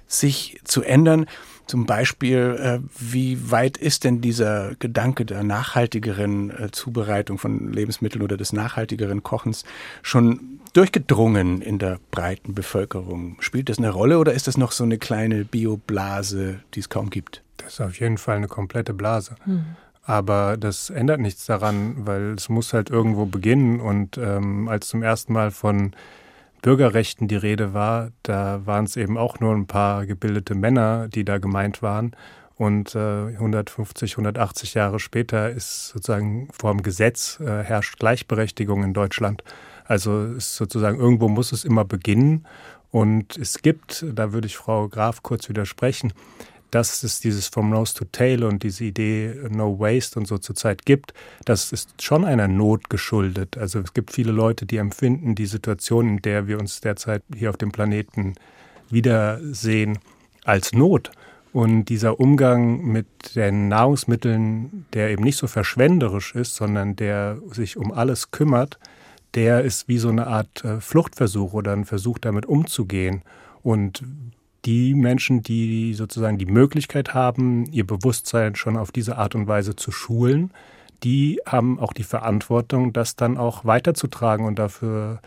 sich zu ändern. Zum Beispiel, äh, wie weit ist denn dieser Gedanke der nachhaltigeren äh, Zubereitung von Lebensmitteln oder des nachhaltigeren Kochens schon durchgedrungen in der breiten Bevölkerung? Spielt das eine Rolle oder ist das noch so eine kleine Bioblase, die es kaum gibt? Das ist auf jeden Fall eine komplette Blase. Mhm. Aber das ändert nichts daran, weil es muss halt irgendwo beginnen. Und ähm, als zum ersten Mal von Bürgerrechten die Rede war, da waren es eben auch nur ein paar gebildete Männer, die da gemeint waren. Und äh, 150, 180 Jahre später ist sozusagen vor dem Gesetz äh, herrscht Gleichberechtigung in Deutschland. Also ist sozusagen irgendwo muss es immer beginnen. Und es gibt, da würde ich Frau Graf kurz widersprechen, dass es dieses From Nose to Tail und diese Idee No Waste und so zurzeit gibt, das ist schon einer Not geschuldet. Also es gibt viele Leute, die empfinden die Situation, in der wir uns derzeit hier auf dem Planeten wiedersehen, als Not. Und dieser Umgang mit den Nahrungsmitteln, der eben nicht so verschwenderisch ist, sondern der sich um alles kümmert, der ist wie so eine Art äh, Fluchtversuch oder ein Versuch, damit umzugehen. Und die Menschen, die sozusagen die Möglichkeit haben, ihr Bewusstsein schon auf diese Art und Weise zu schulen, die haben auch die Verantwortung, das dann auch weiterzutragen und dafür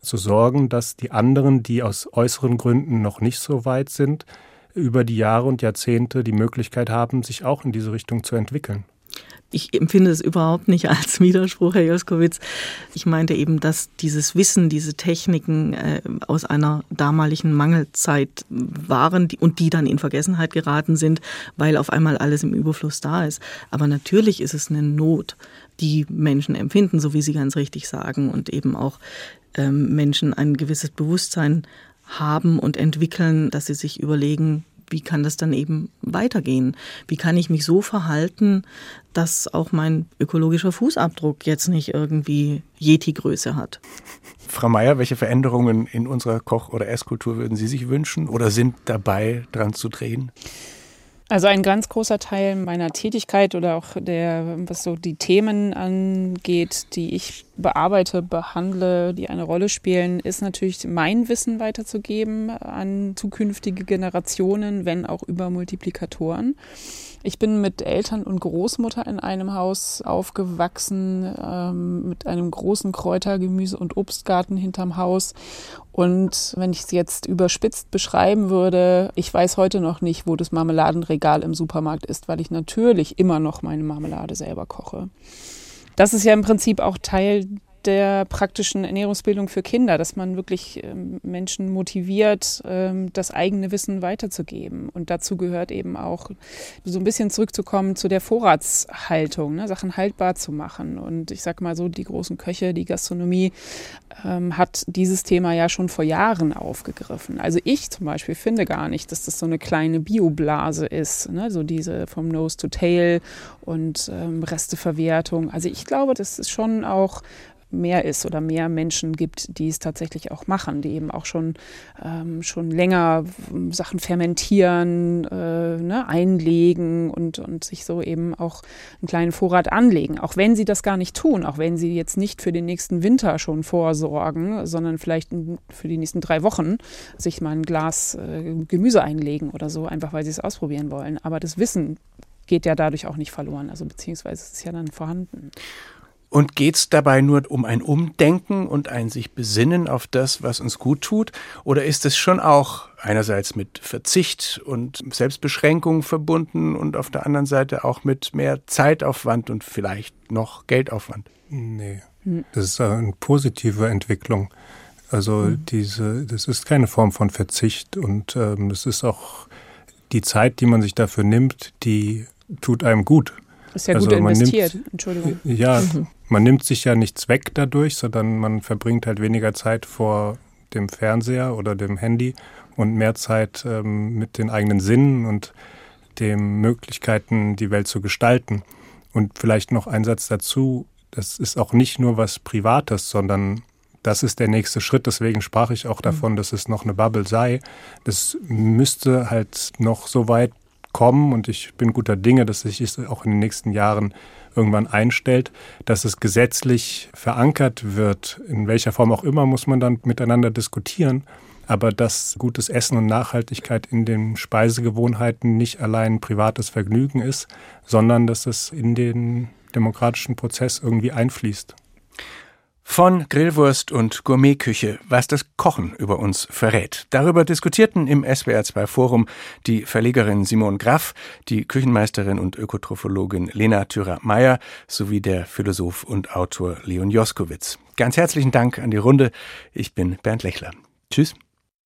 zu sorgen, dass die anderen, die aus äußeren Gründen noch nicht so weit sind, über die Jahre und Jahrzehnte die Möglichkeit haben, sich auch in diese Richtung zu entwickeln ich empfinde es überhaupt nicht als Widerspruch, Herr Joskowitz. Ich meinte eben, dass dieses Wissen, diese Techniken äh, aus einer damaligen Mangelzeit waren die, und die dann in Vergessenheit geraten sind, weil auf einmal alles im Überfluss da ist. Aber natürlich ist es eine Not, die Menschen empfinden, so wie Sie ganz richtig sagen, und eben auch ähm, Menschen ein gewisses Bewusstsein haben und entwickeln, dass sie sich überlegen, wie kann das dann eben weitergehen? Wie kann ich mich so verhalten, dass auch mein ökologischer Fußabdruck jetzt nicht irgendwie Yeti-Größe hat? Frau Meier, welche Veränderungen in unserer Koch- oder Esskultur würden Sie sich wünschen oder sind dabei dran zu drehen? Also ein ganz großer Teil meiner Tätigkeit oder auch der, was so die Themen angeht, die ich bearbeite, behandle, die eine Rolle spielen, ist natürlich mein Wissen weiterzugeben an zukünftige Generationen, wenn auch über Multiplikatoren. Ich bin mit Eltern und Großmutter in einem Haus aufgewachsen, ähm, mit einem großen Kräuter-, Gemüse- und Obstgarten hinterm Haus. Und wenn ich es jetzt überspitzt beschreiben würde, ich weiß heute noch nicht, wo das Marmeladenregal im Supermarkt ist, weil ich natürlich immer noch meine Marmelade selber koche. Das ist ja im Prinzip auch Teil der praktischen Ernährungsbildung für Kinder, dass man wirklich ähm, Menschen motiviert, ähm, das eigene Wissen weiterzugeben. Und dazu gehört eben auch so ein bisschen zurückzukommen zu der Vorratshaltung, ne, Sachen haltbar zu machen. Und ich sage mal so, die großen Köche, die Gastronomie ähm, hat dieses Thema ja schon vor Jahren aufgegriffen. Also ich zum Beispiel finde gar nicht, dass das so eine kleine Bioblase ist, ne, so diese vom Nose to Tail und ähm, Resteverwertung. Also ich glaube, das ist schon auch mehr ist oder mehr Menschen gibt, die es tatsächlich auch machen, die eben auch schon, ähm, schon länger Sachen fermentieren, äh, ne, einlegen und, und sich so eben auch einen kleinen Vorrat anlegen. Auch wenn sie das gar nicht tun, auch wenn sie jetzt nicht für den nächsten Winter schon vorsorgen, sondern vielleicht für die nächsten drei Wochen sich mal ein Glas äh, Gemüse einlegen oder so, einfach weil sie es ausprobieren wollen. Aber das Wissen geht ja dadurch auch nicht verloren, also beziehungsweise ist es ja dann vorhanden. Und geht es dabei nur um ein Umdenken und ein sich besinnen auf das, was uns gut tut? Oder ist es schon auch einerseits mit Verzicht und Selbstbeschränkung verbunden und auf der anderen Seite auch mit mehr Zeitaufwand und vielleicht noch Geldaufwand? Nee, hm. das ist eine positive Entwicklung. Also mhm. diese, das ist keine Form von Verzicht und ähm, das ist auch die Zeit, die man sich dafür nimmt, die tut einem gut. Ist ja also gut investiert, Entschuldigung. Ja, mhm man nimmt sich ja nichts weg dadurch, sondern man verbringt halt weniger Zeit vor dem Fernseher oder dem Handy und mehr Zeit ähm, mit den eigenen Sinnen und den Möglichkeiten, die Welt zu gestalten. Und vielleicht noch ein Satz dazu, das ist auch nicht nur was Privates, sondern das ist der nächste Schritt. Deswegen sprach ich auch davon, mhm. dass es noch eine Bubble sei. Das müsste halt noch so weit kommen und ich bin guter Dinge, dass sich es auch in den nächsten Jahren irgendwann einstellt, dass es gesetzlich verankert wird. In welcher Form auch immer muss man dann miteinander diskutieren. Aber dass gutes Essen und Nachhaltigkeit in den Speisegewohnheiten nicht allein privates Vergnügen ist, sondern dass es in den demokratischen Prozess irgendwie einfließt. Von Grillwurst und Gourmetküche, was das Kochen über uns verrät. Darüber diskutierten im SWR2 Forum die Verlegerin Simone Graff, die Küchenmeisterin und Ökotrophologin Lena Thürer-Meyer sowie der Philosoph und Autor Leon Joskowitz. Ganz herzlichen Dank an die Runde. Ich bin Bernd Lechler. Tschüss.